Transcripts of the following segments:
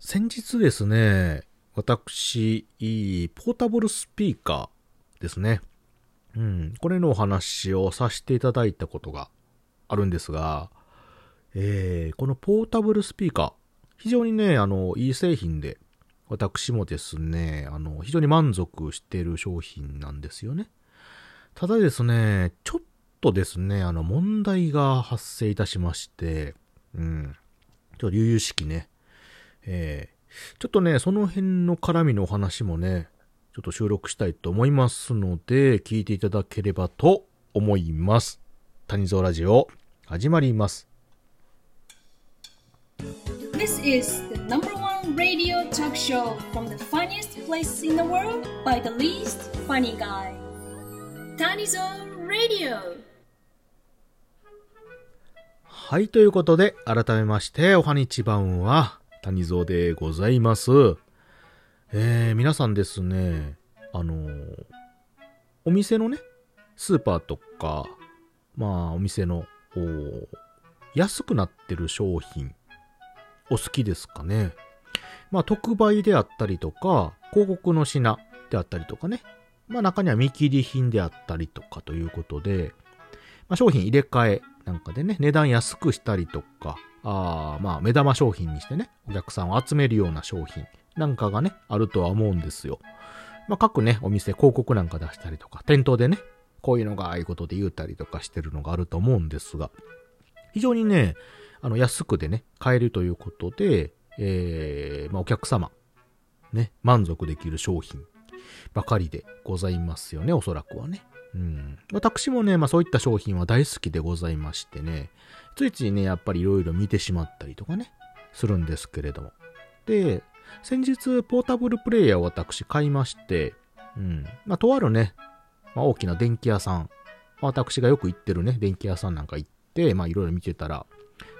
先日ですね、私、ポータブルスピーカーですね。うん、これのお話をさせていただいたことがあるんですが、えー、このポータブルスピーカー、非常にね、あの、いい製品で、私もですね、あの、非常に満足している商品なんですよね。ただですね、ちょっとですね、あの、問題が発生いたしまして、うん。ちょっと悠々しきね、えー、ちょっとね、その辺の絡みのお話もね、ちょっと収録したいと思いますので、聞いていただければと思います。谷蔵ラジオ、始まります。This is the number one radio talk show from the funniest place in the world by the least funny guy. Tanizone Radio! はい、ということで、改めまして、おはにちばんは、谷蔵でございます。えー、皆さんですね、あのー、お店のね、スーパーとか、まあ、お店の、安くなってる商品、お好きですかね。まあ、特売であったりとか、広告の品であったりとかね。まあ、中には見切り品であったりとかということで、まあ、商品入れ替えなんかでね、値段安くしたりとか、あまあ、目玉商品にしてね、お客さんを集めるような商品なんかがね、あるとは思うんですよ。まあ、各ね、お店広告なんか出したりとか、店頭でね、こういうのがああいうことで言うたりとかしてるのがあると思うんですが、非常にね、あの、安くでね、買えるということで、えー、まあ、お客様、ね、満足できる商品ばかりでございますよね、おそらくはね。うん。私もね、まあそういった商品は大好きでございましてね、ついついね、やっぱり色々見てしまったりとかね、するんですけれども。で、先日、ポータブルプレイヤーを私買いまして、うん。まあ、とあるね、まあ、大きな電気屋さん、私がよく行ってるね、電気屋さんなんか行って、まあ、いろいろ見てたら、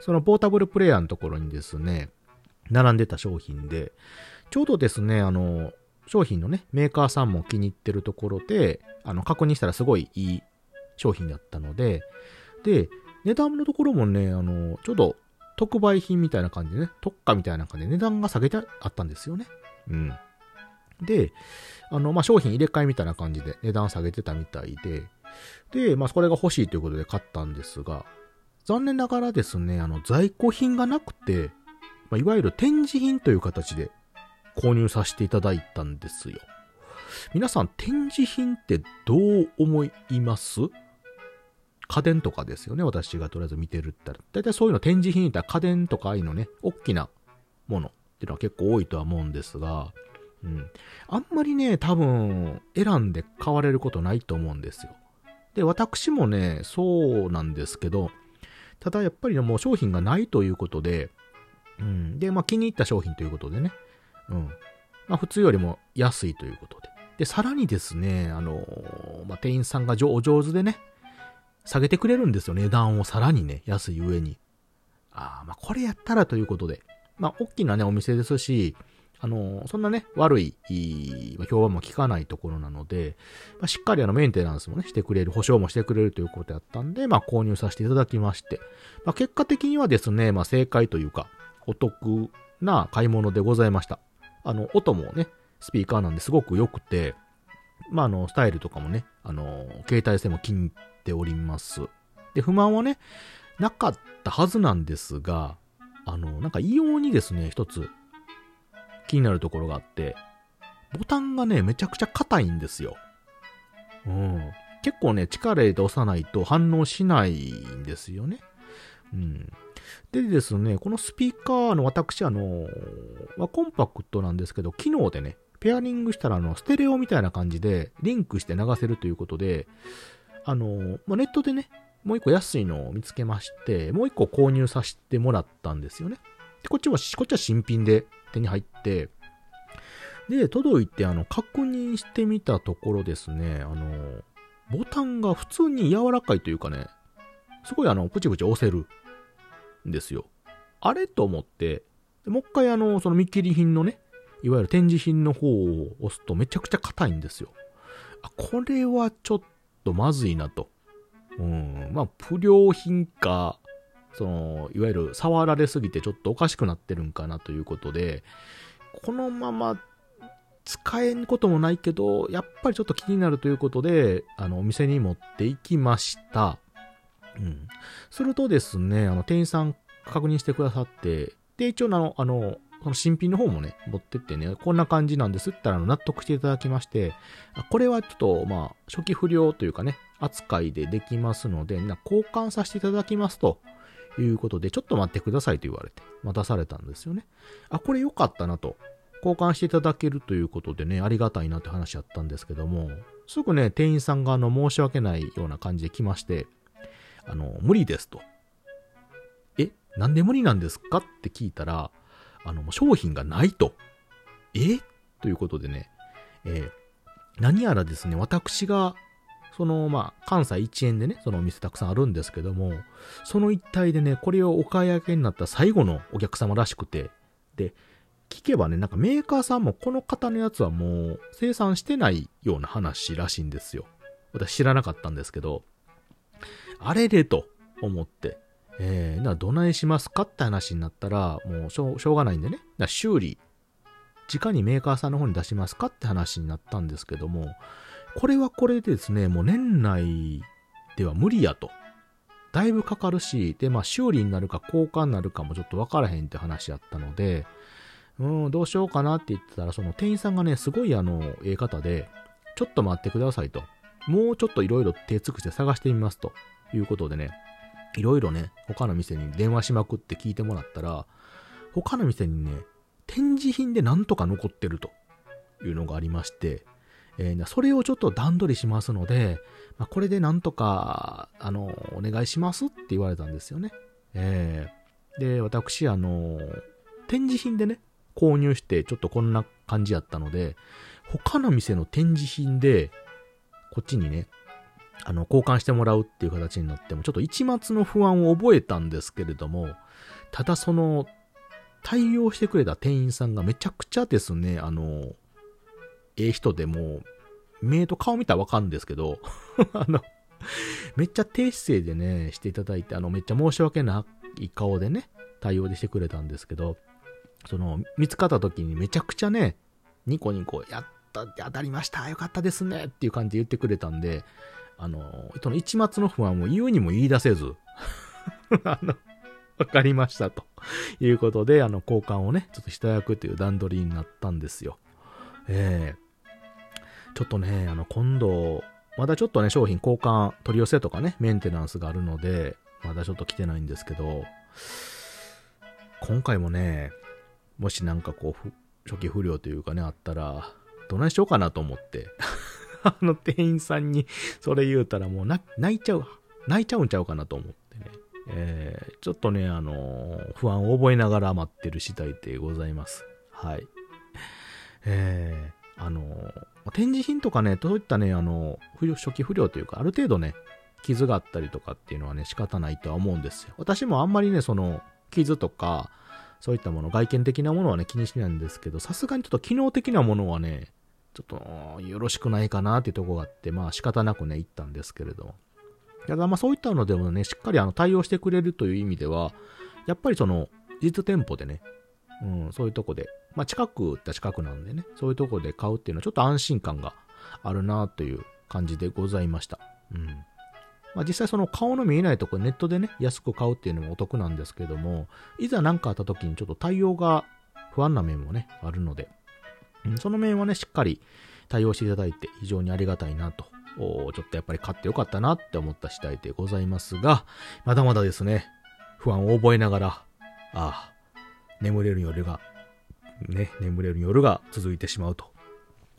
そのポータブルプレイヤーのところにですね、並んでた商品で、ちょうどですね、あの、商品のね、メーカーさんも気に入ってるところで、あの、確認したらすごいいい商品だったので、で、値段のところもね、あの、ちょうど特売品みたいな感じでね、特価みたいな感じで値段が下げてあったんですよね。うん。で、あの、まあ、商品入れ替えみたいな感じで値段下げてたみたいで、で、まあ、それが欲しいということで買ったんですが、残念ながらですね、あの、在庫品がなくて、まあ、いわゆる展示品という形で購入させていただいたんですよ。皆さん展示品ってどう思います？家電とかですよね。私がとりあえず見てるったら。だいたいそういうの展示品ったら家電とかああいうのね、大きなものっていうのは結構多いとは思うんですが、うん。あんまりね、多分選んで買われることないと思うんですよ。で、私もね、そうなんですけど、ただやっぱりねもう商品がないということで、うん。で、まあ気に入った商品ということでね、うん。まあ普通よりも安いということで。で、さらにですね、あのー、まあ店員さんがお上手でね、下げてくれるんですよ、値段をさらにね、安い上に。ああ、まあこれやったらということで。まあ大きなね、お店ですし、あのー、そんなね、悪い、まあ、評判も聞かないところなので、まあ、しっかりあのメンテナンスもね、してくれる、保証もしてくれるということやったんで、まあ購入させていただきまして、まあ結果的にはですね、まあ正解というか、お得な買い物でございました。あの、音もね、スピーカーなんですごく良くて、まあ、あの、スタイルとかもね、あの、携帯性も気に入っております。で、不満はね、なかったはずなんですが、あの、なんか異様にですね、一つ気になるところがあって、ボタンがね、めちゃくちゃ硬いんですよ。うん。結構ね、力で押さないと反応しないんですよね。うん。でですね、このスピーカーの私、あの、はコンパクトなんですけど、機能でね、ペアリングしたら、あの、ステレオみたいな感じで、リンクして流せるということで、あの、まあ、ネットでね、もう一個安いのを見つけまして、もう一個購入させてもらったんですよね。で、こっちは、こっちは新品で手に入って、で、届いて、あの、確認してみたところですね、あの、ボタンが普通に柔らかいというかね、すごいあの、プチプチ押せるんですよ。あれと思って、もう一回あの、その見切り品のね、いわゆる展示品の方を押すとめちゃくちゃ硬いんですよ。あ、これはちょっとまずいなと。うん。まあ、不良品か、その、いわゆる触られすぎてちょっとおかしくなってるんかなということで、このまま使えんこともないけど、やっぱりちょっと気になるということで、あの、お店に持って行きました。うん。するとですね、あの、店員さん確認してくださって、で、一応あの、あの、その新品の方もね、持ってってね、こんな感じなんですって言ったら納得していただきまして、これはちょっと、まあ、初期不良というかね、扱いでできますので、な交換させていただきますということで、ちょっと待ってくださいと言われて、待たされたんですよね。あ、これ良かったなと。交換していただけるということでね、ありがたいなって話やったんですけども、すぐね、店員さんがあの、申し訳ないような感じで来まして、あの、無理ですと。え、なんで無理なんですかって聞いたら、あの、商品がないと。え？ということでね、えー、何やらですね、私が、その、まあ、関西一円でね、そのお店たくさんあるんですけども、その一帯でね、これをお買い上げになった最後のお客様らしくて、で、聞けばね、なんかメーカーさんもこの方のやつはもう生産してないような話らしいんですよ。私知らなかったんですけど、あれでと思って、えー、な、どないしますかって話になったら、もうしょうしょうがないんでね、修理、直にメーカーさんの方に出しますかって話になったんですけども、これはこれでですね、もう年内では無理やと。だいぶかかるし、で、まあ修理になるか交換になるかもちょっとわからへんって話やったので、うん、どうしようかなって言ってたら、その店員さんがね、すごいあの、ええ方で、ちょっと待ってくださいと。もうちょっといろいろ手尽くして探してみますということでね、いろいろね、他の店に電話しまくって聞いてもらったら、他の店にね、展示品でなんとか残ってるというのがありまして、えー、それをちょっと段取りしますので、まあ、これでなんとか、あの、お願いしますって言われたんですよね。えー、で、私、あの、展示品でね、購入してちょっとこんな感じやったので、他の店の展示品で、こっちにね、あの、交換してもらうっていう形になっても、ちょっと一末の不安を覚えたんですけれども、ただその、対応してくれた店員さんがめちゃくちゃですね、あの、ええ人でも、目と顔見たらわかるんですけど、あの、めっちゃ低姿勢でね、していただいて、あの、めっちゃ申し訳ない顔でね、対応でしてくれたんですけど、その、見つかった時にめちゃくちゃね、ニコニコ、やった、当たりました、よかったですね、っていう感じで言ってくれたんで、あの、その一末の不安を言うにも言い出せず、あの、わかりましたということで、あの、交換をね、ちょっとしていただくという段取りになったんですよ。えー、ちょっとね、あの、今度、まだちょっとね、商品交換、取り寄せとかね、メンテナンスがあるので、まだちょっと来てないんですけど、今回もね、もしなんかこう、初期不良というかね、あったら、どないしようかなと思って。あの店員さんにそれ言うたらもう泣いちゃう、泣いちゃうんちゃうかなと思ってね。えー、ちょっとね、あのー、不安を覚えながら待ってる次第でございます。はい。えー、あのー、展示品とかね、そういったね、あのー、初期不良というか、ある程度ね、傷があったりとかっていうのはね、仕方ないとは思うんですよ。私もあんまりね、その、傷とか、そういったもの、外見的なものはね、気にしないんですけど、さすがにちょっと機能的なものはね、ちょっとよろしくないかなっていうとこがあって、まあ仕方なくね、行ったんですけれども。ただまあそういったのでもね、しっかりあの対応してくれるという意味では、やっぱりその、実店舗でね、うん、そういうとこで、まあ近くって近くなんでね、そういうとこで買うっていうのはちょっと安心感があるなという感じでございました。うん。まあ、実際その顔の見えないとこネットでね、安く買うっていうのもお得なんですけども、いざ何かあった時にちょっと対応が不安な面もね、あるので、その面はね、しっかり対応していただいて非常にありがたいなと、ちょっとやっぱり買ってよかったなって思った次第でございますが、まだまだですね、不安を覚えながら、ああ、眠れる夜が、ね、眠れる夜が続いてしまうと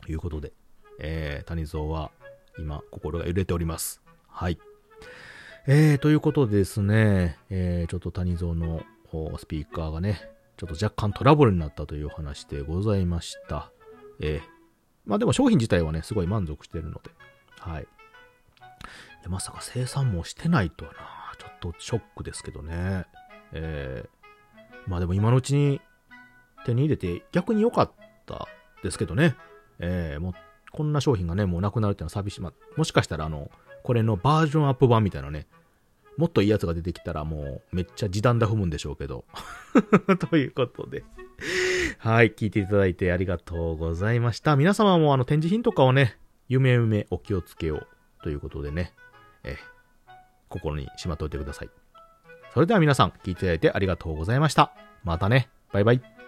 いうことで、えー、谷蔵は今心が揺れております。はい。えー、ということでですね、えー、ちょっと谷蔵のスピーカーがね、ちょっと若干トラブルになったという話でございました。えー、まあでも商品自体はね、すごい満足してるので、はい。いまさか生産もしてないとはな、ちょっとショックですけどね。えー、まあでも今のうちに手に入れて逆に良かったですけどね。えー、もうこんな商品がね、もうなくなるっていうのは寂しい。まあ、もしかしたらあの、これのバージョンアップ版みたいなね、もっといいやつが出てきたらもうめっちゃ時短だ踏むんでしょうけど。ということで。はい、聞いていただいてありがとうございました。皆様もあの展示品とかをね、夢夢お気をつけようということでね、え、心にしまっておいてください。それでは皆さん、聞いていただいてありがとうございました。またね。バイバイ。